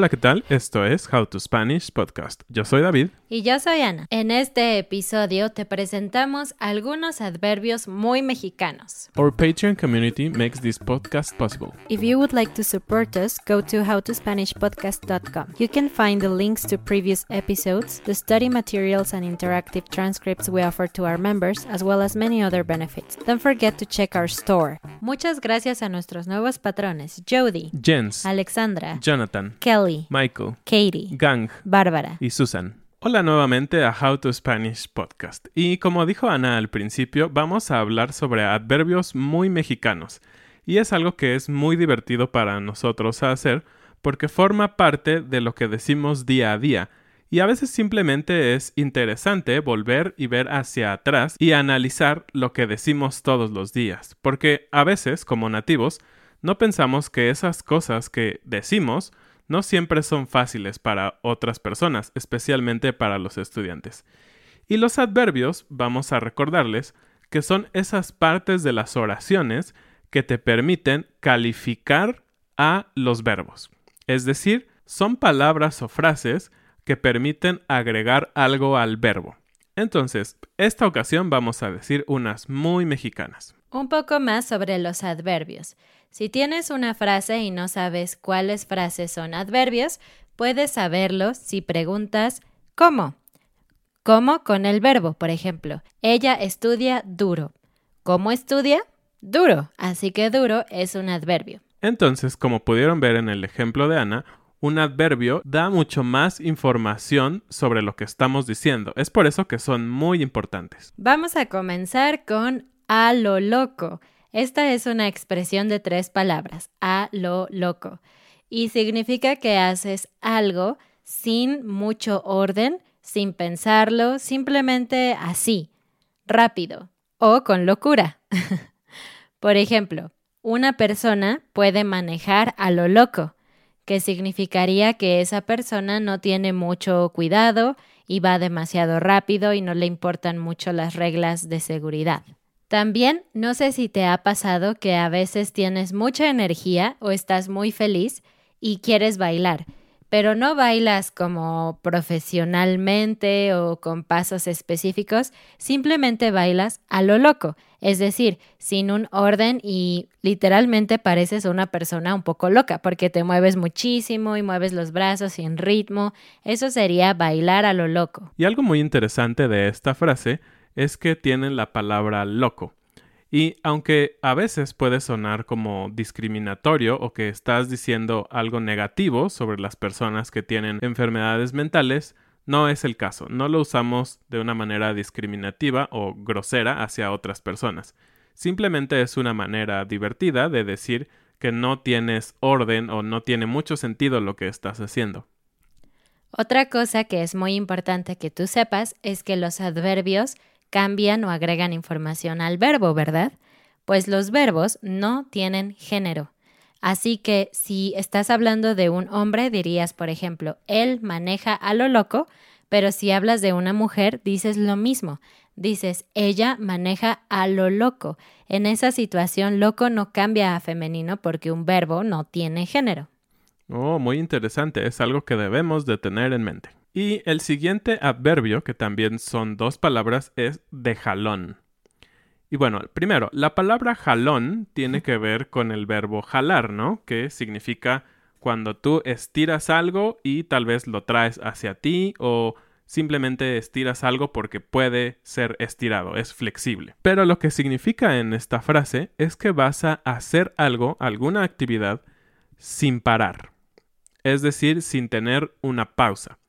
Hola, ¿qué tal? Esto es How to Spanish Podcast. Yo soy David. Y yo soy Ana. En este episodio te presentamos algunos adverbios muy mexicanos. Our Patreon community makes this podcast possible. If you would like to support us, go to howtospanishpodcast.com. You can find the links to previous episodes, the study materials and interactive transcripts we offer to our members, as well as many other benefits. Don't forget to check our store. Muchas gracias a nuestros nuevos patrones, Jody, Jens, Alexandra, Jonathan, Kelly, Michael, Katie, Gang Bárbara. y Susan. Hola nuevamente a How to Spanish Podcast. Y como dijo Ana al principio, vamos a hablar sobre adverbios muy mexicanos. Y es algo que es muy divertido para nosotros hacer porque forma parte de lo que decimos día a día. Y a veces simplemente es interesante volver y ver hacia atrás y analizar lo que decimos todos los días. Porque a veces, como nativos, no pensamos que esas cosas que decimos no siempre son fáciles para otras personas, especialmente para los estudiantes. Y los adverbios, vamos a recordarles, que son esas partes de las oraciones que te permiten calificar a los verbos. Es decir, son palabras o frases que permiten agregar algo al verbo. Entonces, esta ocasión vamos a decir unas muy mexicanas. Un poco más sobre los adverbios. Si tienes una frase y no sabes cuáles frases son adverbios, puedes saberlo si preguntas ¿cómo? ¿Cómo con el verbo, por ejemplo? Ella estudia duro. ¿Cómo estudia? Duro. Así que duro es un adverbio. Entonces, como pudieron ver en el ejemplo de Ana, un adverbio da mucho más información sobre lo que estamos diciendo. Es por eso que son muy importantes. Vamos a comenzar con a lo loco. Esta es una expresión de tres palabras, a lo loco, y significa que haces algo sin mucho orden, sin pensarlo, simplemente así, rápido o con locura. Por ejemplo, una persona puede manejar a lo loco, que significaría que esa persona no tiene mucho cuidado y va demasiado rápido y no le importan mucho las reglas de seguridad. También no sé si te ha pasado que a veces tienes mucha energía o estás muy feliz y quieres bailar, pero no bailas como profesionalmente o con pasos específicos, simplemente bailas a lo loco, es decir, sin un orden y literalmente pareces una persona un poco loca porque te mueves muchísimo y mueves los brazos sin ritmo, eso sería bailar a lo loco. Y algo muy interesante de esta frase es que tienen la palabra loco. Y aunque a veces puede sonar como discriminatorio o que estás diciendo algo negativo sobre las personas que tienen enfermedades mentales, no es el caso. No lo usamos de una manera discriminativa o grosera hacia otras personas. Simplemente es una manera divertida de decir que no tienes orden o no tiene mucho sentido lo que estás haciendo. Otra cosa que es muy importante que tú sepas es que los adverbios cambian o agregan información al verbo, ¿verdad? Pues los verbos no tienen género. Así que si estás hablando de un hombre, dirías, por ejemplo, él maneja a lo loco, pero si hablas de una mujer, dices lo mismo. Dices, ella maneja a lo loco. En esa situación, loco no cambia a femenino porque un verbo no tiene género. Oh, muy interesante. Es algo que debemos de tener en mente. Y el siguiente adverbio, que también son dos palabras, es de jalón. Y bueno, primero, la palabra jalón tiene que ver con el verbo jalar, ¿no? Que significa cuando tú estiras algo y tal vez lo traes hacia ti o simplemente estiras algo porque puede ser estirado, es flexible. Pero lo que significa en esta frase es que vas a hacer algo, alguna actividad, sin parar. Es decir, sin tener una pausa.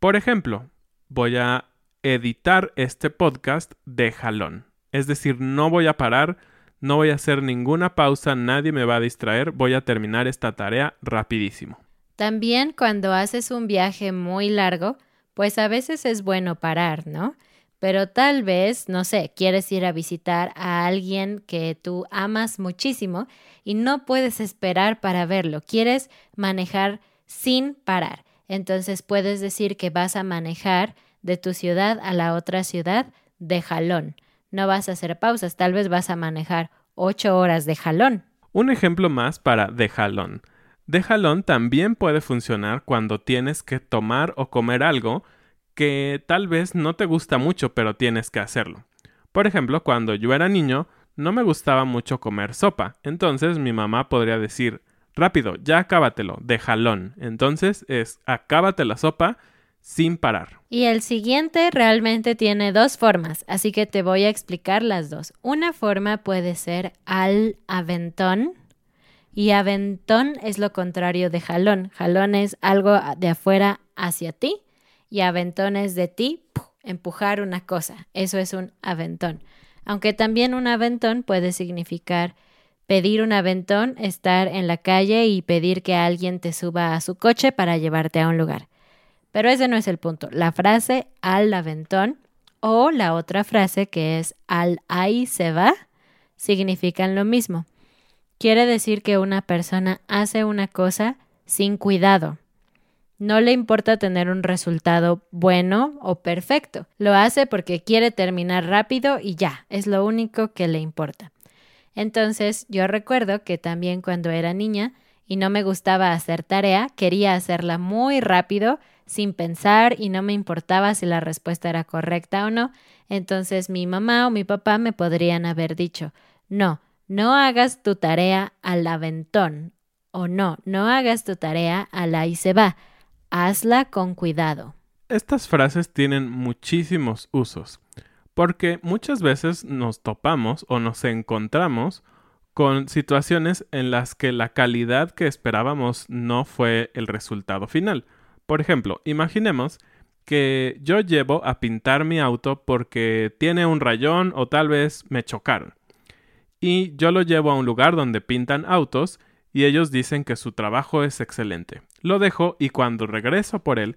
Por ejemplo, voy a editar este podcast de jalón. Es decir, no voy a parar, no voy a hacer ninguna pausa, nadie me va a distraer, voy a terminar esta tarea rapidísimo. También cuando haces un viaje muy largo, pues a veces es bueno parar, ¿no? Pero tal vez, no sé, quieres ir a visitar a alguien que tú amas muchísimo y no puedes esperar para verlo, quieres manejar sin parar. Entonces puedes decir que vas a manejar de tu ciudad a la otra ciudad de jalón no vas a hacer pausas, tal vez vas a manejar ocho horas de jalón. Un ejemplo más para de jalón. De jalón también puede funcionar cuando tienes que tomar o comer algo que tal vez no te gusta mucho, pero tienes que hacerlo. Por ejemplo, cuando yo era niño, no me gustaba mucho comer sopa, entonces mi mamá podría decir, rápido, ya acábatelo, de jalón. Entonces es, acábate la sopa sin parar. Y el siguiente realmente tiene dos formas, así que te voy a explicar las dos. Una forma puede ser al aventón y aventón es lo contrario de jalón. Jalón es algo de afuera hacia ti y aventón es de ti empujar una cosa. Eso es un aventón. Aunque también un aventón puede significar pedir un aventón, estar en la calle y pedir que alguien te suba a su coche para llevarte a un lugar. Pero ese no es el punto. La frase al aventón o la otra frase que es al ahí se va significan lo mismo. Quiere decir que una persona hace una cosa sin cuidado. No le importa tener un resultado bueno o perfecto. Lo hace porque quiere terminar rápido y ya, es lo único que le importa. Entonces yo recuerdo que también cuando era niña y no me gustaba hacer tarea, quería hacerla muy rápido sin pensar y no me importaba si la respuesta era correcta o no, entonces mi mamá o mi papá me podrían haber dicho, no, no hagas tu tarea al aventón o no, no hagas tu tarea a la y se va, hazla con cuidado. Estas frases tienen muchísimos usos, porque muchas veces nos topamos o nos encontramos con situaciones en las que la calidad que esperábamos no fue el resultado final. Por ejemplo, imaginemos que yo llevo a pintar mi auto porque tiene un rayón o tal vez me chocaron. Y yo lo llevo a un lugar donde pintan autos y ellos dicen que su trabajo es excelente. Lo dejo y cuando regreso por él,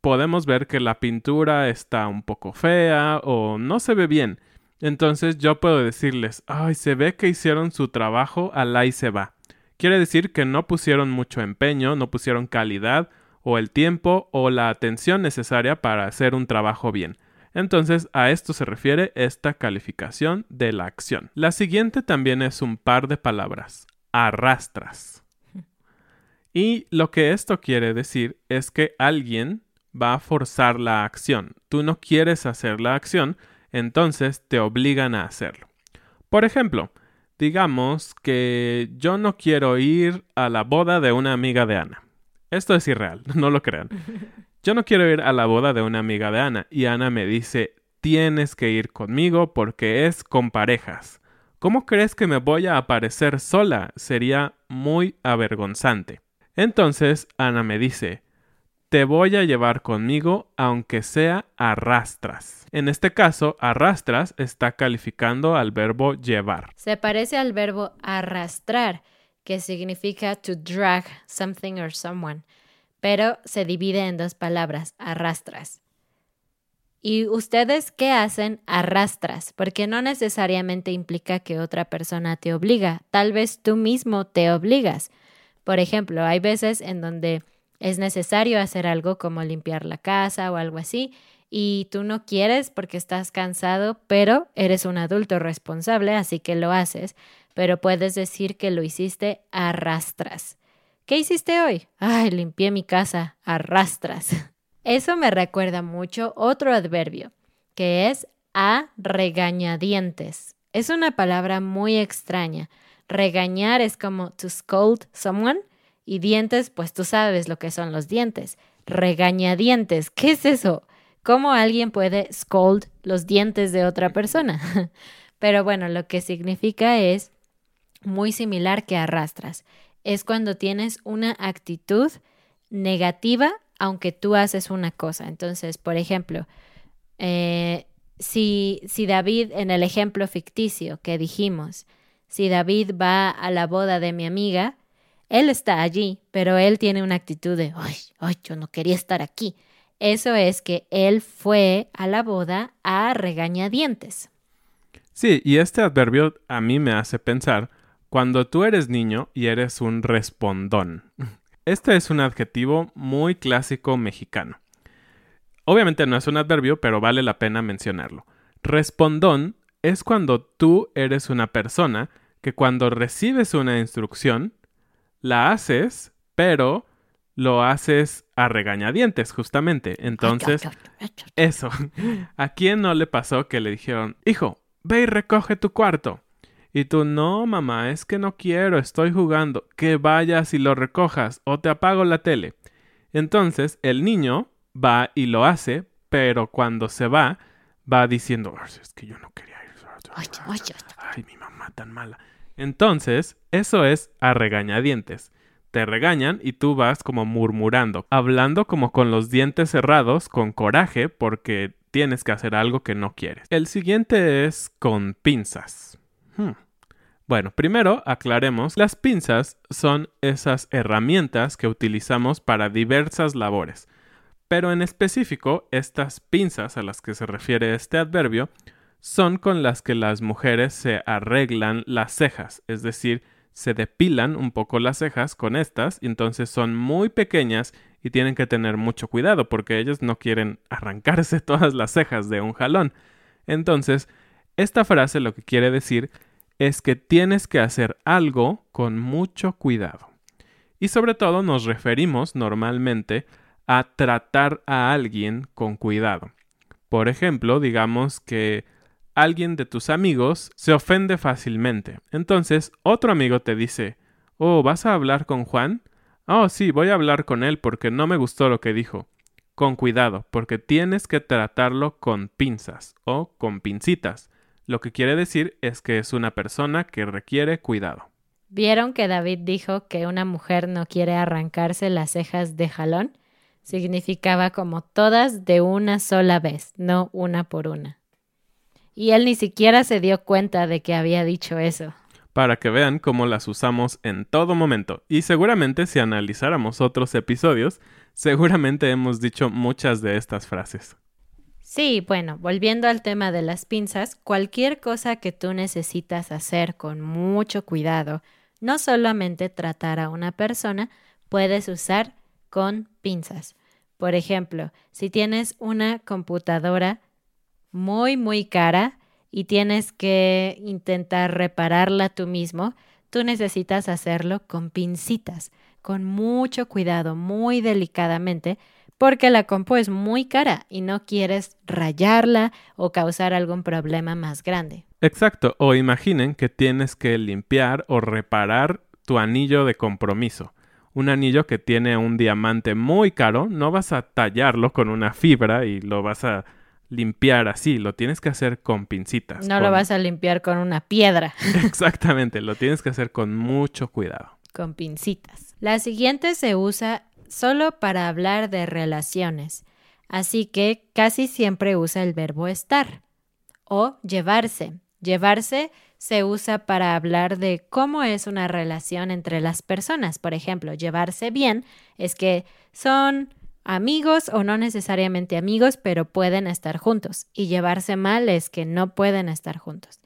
podemos ver que la pintura está un poco fea o no se ve bien. Entonces yo puedo decirles, ay, se ve que hicieron su trabajo al y se va. Quiere decir que no pusieron mucho empeño, no pusieron calidad o el tiempo o la atención necesaria para hacer un trabajo bien. Entonces a esto se refiere esta calificación de la acción. La siguiente también es un par de palabras, arrastras. Y lo que esto quiere decir es que alguien va a forzar la acción. Tú no quieres hacer la acción, entonces te obligan a hacerlo. Por ejemplo, digamos que yo no quiero ir a la boda de una amiga de Ana. Esto es irreal, no lo crean. Yo no quiero ir a la boda de una amiga de Ana y Ana me dice, tienes que ir conmigo porque es con parejas. ¿Cómo crees que me voy a aparecer sola? Sería muy avergonzante. Entonces Ana me dice, te voy a llevar conmigo aunque sea arrastras. En este caso, arrastras está calificando al verbo llevar. Se parece al verbo arrastrar que significa to drag something or someone, pero se divide en dos palabras, arrastras. ¿Y ustedes qué hacen? Arrastras, porque no necesariamente implica que otra persona te obliga, tal vez tú mismo te obligas. Por ejemplo, hay veces en donde es necesario hacer algo como limpiar la casa o algo así, y tú no quieres porque estás cansado, pero eres un adulto responsable, así que lo haces, pero puedes decir que lo hiciste arrastras. ¿Qué hiciste hoy? Ay, limpié mi casa, arrastras. Eso me recuerda mucho otro adverbio, que es a regañadientes. Es una palabra muy extraña. Regañar es como to scold someone y dientes, pues tú sabes lo que son los dientes. Regañadientes, ¿qué es eso? ¿Cómo alguien puede scold los dientes de otra persona? Pero bueno, lo que significa es muy similar que arrastras. Es cuando tienes una actitud negativa aunque tú haces una cosa. Entonces, por ejemplo, eh, si, si David, en el ejemplo ficticio que dijimos, si David va a la boda de mi amiga, él está allí, pero él tiene una actitud de, ay, ay, yo no quería estar aquí. Eso es que él fue a la boda a regañadientes. Sí, y este adverbio a mí me hace pensar cuando tú eres niño y eres un respondón. Este es un adjetivo muy clásico mexicano. Obviamente no es un adverbio, pero vale la pena mencionarlo. Respondón es cuando tú eres una persona que cuando recibes una instrucción, la haces, pero lo haces a regañadientes, justamente. Entonces, eso. ¿A quién no le pasó que le dijeron, hijo, ve y recoge tu cuarto? Y tú, no, mamá, es que no quiero, estoy jugando. Que vayas y lo recojas o te apago la tele. Entonces, el niño va y lo hace, pero cuando se va, va diciendo, es que yo no quería ir. Ay, mi mamá tan mala. Entonces, eso es a regañadientes te regañan y tú vas como murmurando, hablando como con los dientes cerrados, con coraje, porque tienes que hacer algo que no quieres. El siguiente es con pinzas. Hmm. Bueno, primero aclaremos, las pinzas son esas herramientas que utilizamos para diversas labores. Pero en específico, estas pinzas a las que se refiere este adverbio son con las que las mujeres se arreglan las cejas, es decir, se depilan un poco las cejas con estas, y entonces son muy pequeñas y tienen que tener mucho cuidado porque ellos no quieren arrancarse todas las cejas de un jalón. Entonces, esta frase lo que quiere decir es que tienes que hacer algo con mucho cuidado. Y sobre todo nos referimos normalmente a tratar a alguien con cuidado. Por ejemplo, digamos que alguien de tus amigos se ofende fácilmente. Entonces, otro amigo te dice, Oh, ¿vas a hablar con Juan? Oh, sí, voy a hablar con él porque no me gustó lo que dijo. Con cuidado, porque tienes que tratarlo con pinzas o con pincitas. Lo que quiere decir es que es una persona que requiere cuidado. ¿Vieron que David dijo que una mujer no quiere arrancarse las cejas de jalón? Significaba como todas de una sola vez, no una por una. Y él ni siquiera se dio cuenta de que había dicho eso. Para que vean cómo las usamos en todo momento. Y seguramente si analizáramos otros episodios, seguramente hemos dicho muchas de estas frases. Sí, bueno, volviendo al tema de las pinzas, cualquier cosa que tú necesitas hacer con mucho cuidado, no solamente tratar a una persona, puedes usar con pinzas. Por ejemplo, si tienes una computadora muy, muy cara y tienes que intentar repararla tú mismo, tú necesitas hacerlo con pincitas, con mucho cuidado, muy delicadamente, porque la compu es muy cara y no quieres rayarla o causar algún problema más grande. Exacto, o imaginen que tienes que limpiar o reparar tu anillo de compromiso. Un anillo que tiene un diamante muy caro, no vas a tallarlo con una fibra y lo vas a limpiar así, lo tienes que hacer con pincitas. No lo vas a limpiar con una piedra. Exactamente, lo tienes que hacer con mucho cuidado. Con pincitas. La siguiente se usa solo para hablar de relaciones, así que casi siempre usa el verbo estar o llevarse. Llevarse se usa para hablar de cómo es una relación entre las personas. Por ejemplo, llevarse bien es que son amigos o no necesariamente amigos, pero pueden estar juntos. Y llevarse mal es que no pueden estar juntos.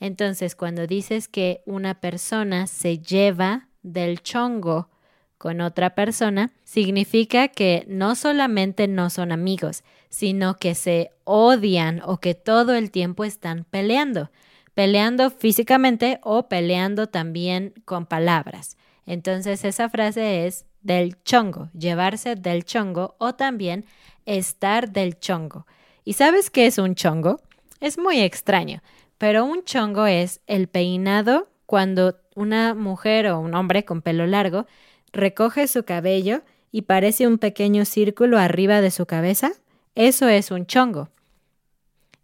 Entonces, cuando dices que una persona se lleva del chongo con otra persona, significa que no solamente no son amigos, sino que se odian o que todo el tiempo están peleando, peleando físicamente o peleando también con palabras. Entonces esa frase es del chongo, llevarse del chongo o también estar del chongo. ¿Y sabes qué es un chongo? Es muy extraño, pero un chongo es el peinado cuando una mujer o un hombre con pelo largo recoge su cabello y parece un pequeño círculo arriba de su cabeza. Eso es un chongo.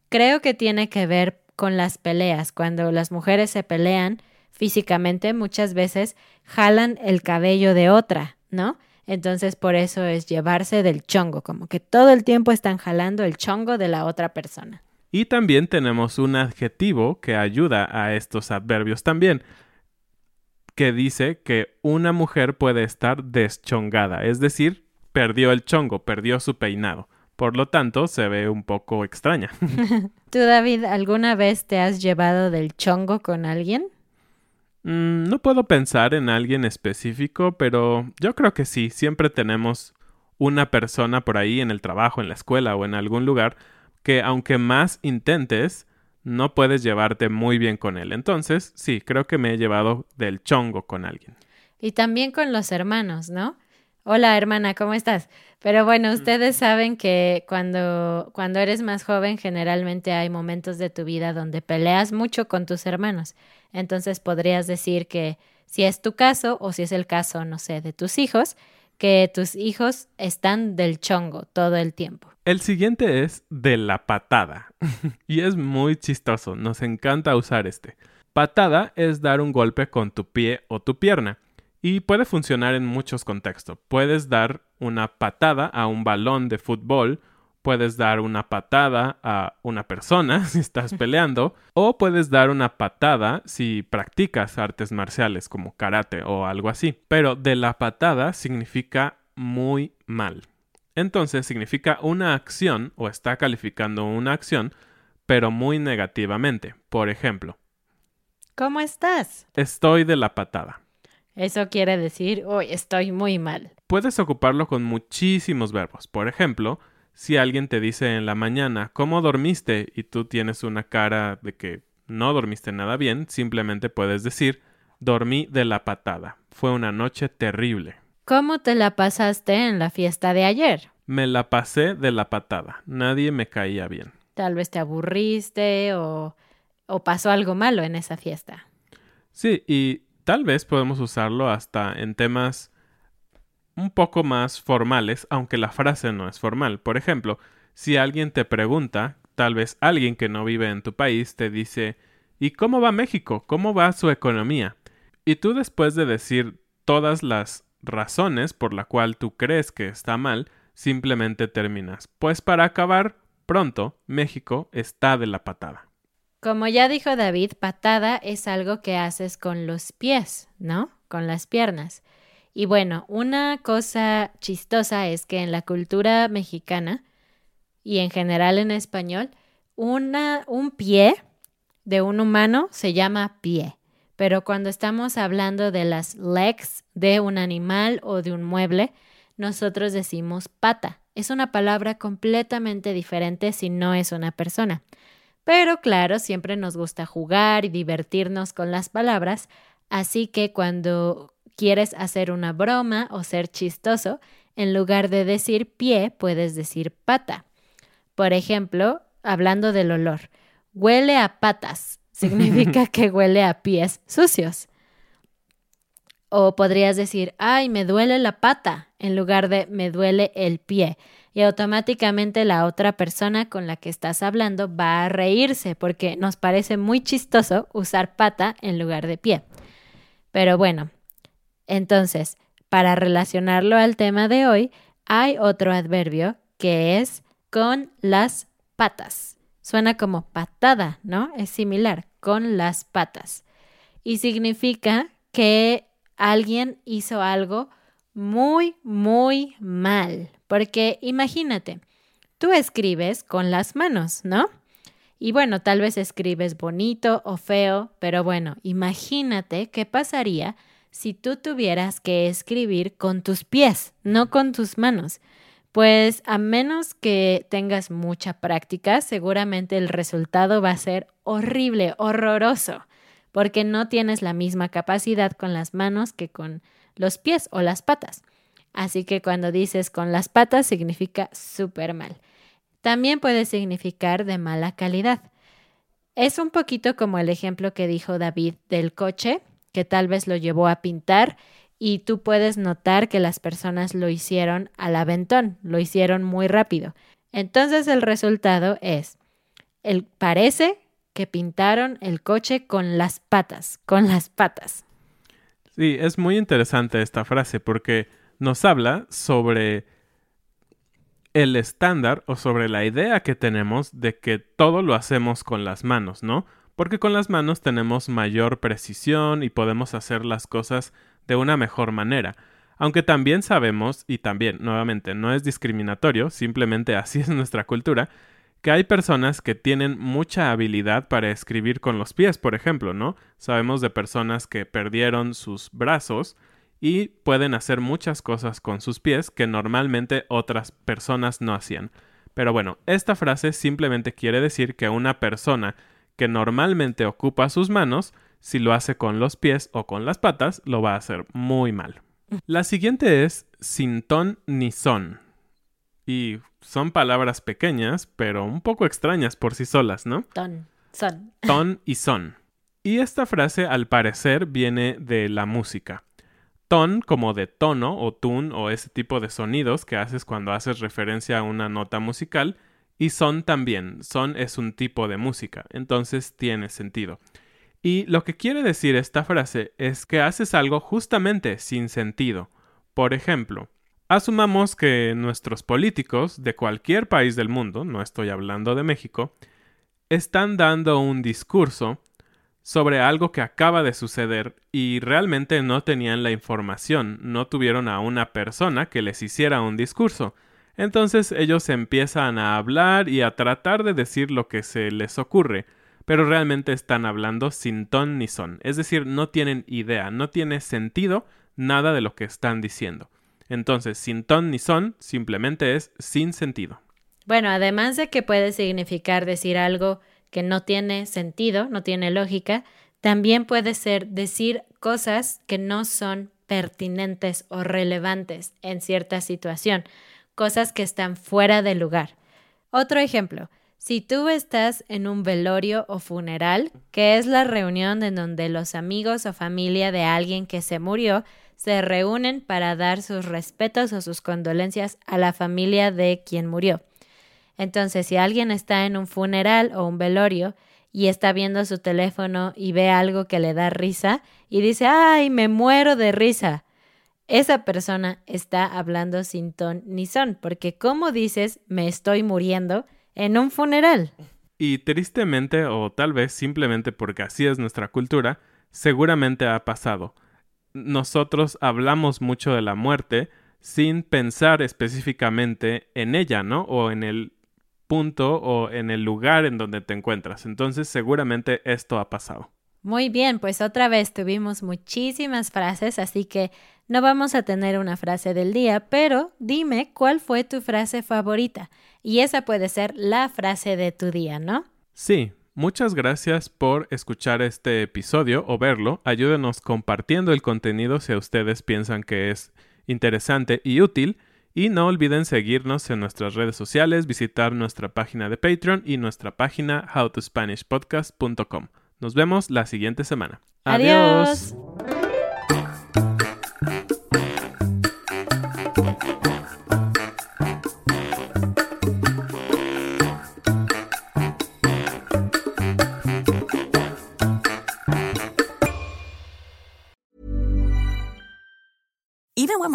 Creo que tiene que ver con las peleas. Cuando las mujeres se pelean físicamente, muchas veces jalan el cabello de otra, ¿no? Entonces por eso es llevarse del chongo, como que todo el tiempo están jalando el chongo de la otra persona. Y también tenemos un adjetivo que ayuda a estos adverbios también, que dice que una mujer puede estar deschongada, es decir, perdió el chongo, perdió su peinado. Por lo tanto, se ve un poco extraña. ¿Tú, David, alguna vez te has llevado del chongo con alguien? Mm, no puedo pensar en alguien específico, pero yo creo que sí, siempre tenemos una persona por ahí en el trabajo, en la escuela o en algún lugar que aunque más intentes, no puedes llevarte muy bien con él. Entonces, sí, creo que me he llevado del chongo con alguien. Y también con los hermanos, ¿no? Hola hermana, ¿cómo estás? Pero bueno, ustedes saben que cuando, cuando eres más joven generalmente hay momentos de tu vida donde peleas mucho con tus hermanos. Entonces podrías decir que si es tu caso o si es el caso, no sé, de tus hijos, que tus hijos están del chongo todo el tiempo. El siguiente es de la patada. y es muy chistoso, nos encanta usar este. Patada es dar un golpe con tu pie o tu pierna y puede funcionar en muchos contextos. Puedes dar una patada a un balón de fútbol, puedes dar una patada a una persona si estás peleando, o puedes dar una patada si practicas artes marciales como karate o algo así. Pero de la patada significa muy mal. Entonces significa una acción o está calificando una acción, pero muy negativamente. Por ejemplo, ¿Cómo estás? Estoy de la patada. Eso quiere decir, hoy estoy muy mal. Puedes ocuparlo con muchísimos verbos. Por ejemplo, si alguien te dice en la mañana, ¿cómo dormiste? y tú tienes una cara de que no dormiste nada bien, simplemente puedes decir, dormí de la patada. Fue una noche terrible. ¿Cómo te la pasaste en la fiesta de ayer? Me la pasé de la patada. Nadie me caía bien. Tal vez te aburriste o, o pasó algo malo en esa fiesta. Sí, y tal vez podemos usarlo hasta en temas un poco más formales, aunque la frase no es formal. Por ejemplo, si alguien te pregunta, tal vez alguien que no vive en tu país te dice ¿Y cómo va México? ¿Cómo va su economía? Y tú después de decir todas las razones por la cual tú crees que está mal, simplemente terminas. Pues para acabar pronto, México está de la patada. Como ya dijo David, patada es algo que haces con los pies, ¿no? Con las piernas. Y bueno, una cosa chistosa es que en la cultura mexicana y en general en español, una, un pie de un humano se llama pie. Pero cuando estamos hablando de las legs de un animal o de un mueble, nosotros decimos pata. Es una palabra completamente diferente si no es una persona. Pero claro, siempre nos gusta jugar y divertirnos con las palabras, así que cuando quieres hacer una broma o ser chistoso, en lugar de decir pie, puedes decir pata. Por ejemplo, hablando del olor, huele a patas, significa que huele a pies sucios. O podrías decir, ay, me duele la pata, en lugar de me duele el pie y automáticamente la otra persona con la que estás hablando va a reírse porque nos parece muy chistoso usar pata en lugar de pie. Pero bueno, entonces, para relacionarlo al tema de hoy, hay otro adverbio que es con las patas. Suena como patada, ¿no? Es similar, con las patas. Y significa que alguien hizo algo muy, muy mal. Porque imagínate, tú escribes con las manos, ¿no? Y bueno, tal vez escribes bonito o feo, pero bueno, imagínate qué pasaría si tú tuvieras que escribir con tus pies, no con tus manos. Pues a menos que tengas mucha práctica, seguramente el resultado va a ser horrible, horroroso, porque no tienes la misma capacidad con las manos que con los pies o las patas. Así que cuando dices con las patas significa súper mal. También puede significar de mala calidad. Es un poquito como el ejemplo que dijo David del coche, que tal vez lo llevó a pintar y tú puedes notar que las personas lo hicieron al aventón, lo hicieron muy rápido. Entonces el resultado es, el, parece que pintaron el coche con las patas, con las patas. Sí, es muy interesante esta frase porque nos habla sobre el estándar o sobre la idea que tenemos de que todo lo hacemos con las manos, ¿no? Porque con las manos tenemos mayor precisión y podemos hacer las cosas de una mejor manera. Aunque también sabemos, y también, nuevamente, no es discriminatorio, simplemente así es nuestra cultura, que hay personas que tienen mucha habilidad para escribir con los pies, por ejemplo, ¿no? Sabemos de personas que perdieron sus brazos y pueden hacer muchas cosas con sus pies que normalmente otras personas no hacían. Pero bueno, esta frase simplemente quiere decir que una persona que normalmente ocupa sus manos, si lo hace con los pies o con las patas, lo va a hacer muy mal. La siguiente es sin ton ni son. Y son palabras pequeñas, pero un poco extrañas por sí solas, ¿no? Ton, son. Ton y son. Y esta frase al parecer viene de la música ton como de tono o tune o ese tipo de sonidos que haces cuando haces referencia a una nota musical y son también, son es un tipo de música, entonces tiene sentido. Y lo que quiere decir esta frase es que haces algo justamente sin sentido. Por ejemplo, asumamos que nuestros políticos de cualquier país del mundo, no estoy hablando de México, están dando un discurso sobre algo que acaba de suceder y realmente no tenían la información, no tuvieron a una persona que les hiciera un discurso. Entonces ellos empiezan a hablar y a tratar de decir lo que se les ocurre, pero realmente están hablando sin ton ni son, es decir, no tienen idea, no tiene sentido nada de lo que están diciendo. Entonces, sin ton ni son simplemente es sin sentido. Bueno, además de que puede significar decir algo que no tiene sentido, no tiene lógica, también puede ser decir cosas que no son pertinentes o relevantes en cierta situación, cosas que están fuera de lugar. Otro ejemplo, si tú estás en un velorio o funeral, que es la reunión en donde los amigos o familia de alguien que se murió se reúnen para dar sus respetos o sus condolencias a la familia de quien murió. Entonces, si alguien está en un funeral o un velorio y está viendo su teléfono y ve algo que le da risa y dice, ay, me muero de risa, esa persona está hablando sin ton ni son, porque como dices, me estoy muriendo en un funeral. Y tristemente, o tal vez simplemente porque así es nuestra cultura, seguramente ha pasado. Nosotros hablamos mucho de la muerte sin pensar específicamente en ella, ¿no? O en el punto o en el lugar en donde te encuentras. Entonces seguramente esto ha pasado. Muy bien, pues otra vez tuvimos muchísimas frases, así que no vamos a tener una frase del día, pero dime cuál fue tu frase favorita. Y esa puede ser la frase de tu día, ¿no? Sí, muchas gracias por escuchar este episodio o verlo. Ayúdenos compartiendo el contenido si ustedes piensan que es interesante y útil. Y no olviden seguirnos en nuestras redes sociales, visitar nuestra página de Patreon y nuestra página howtospanishpodcast.com. Nos vemos la siguiente semana. Adiós.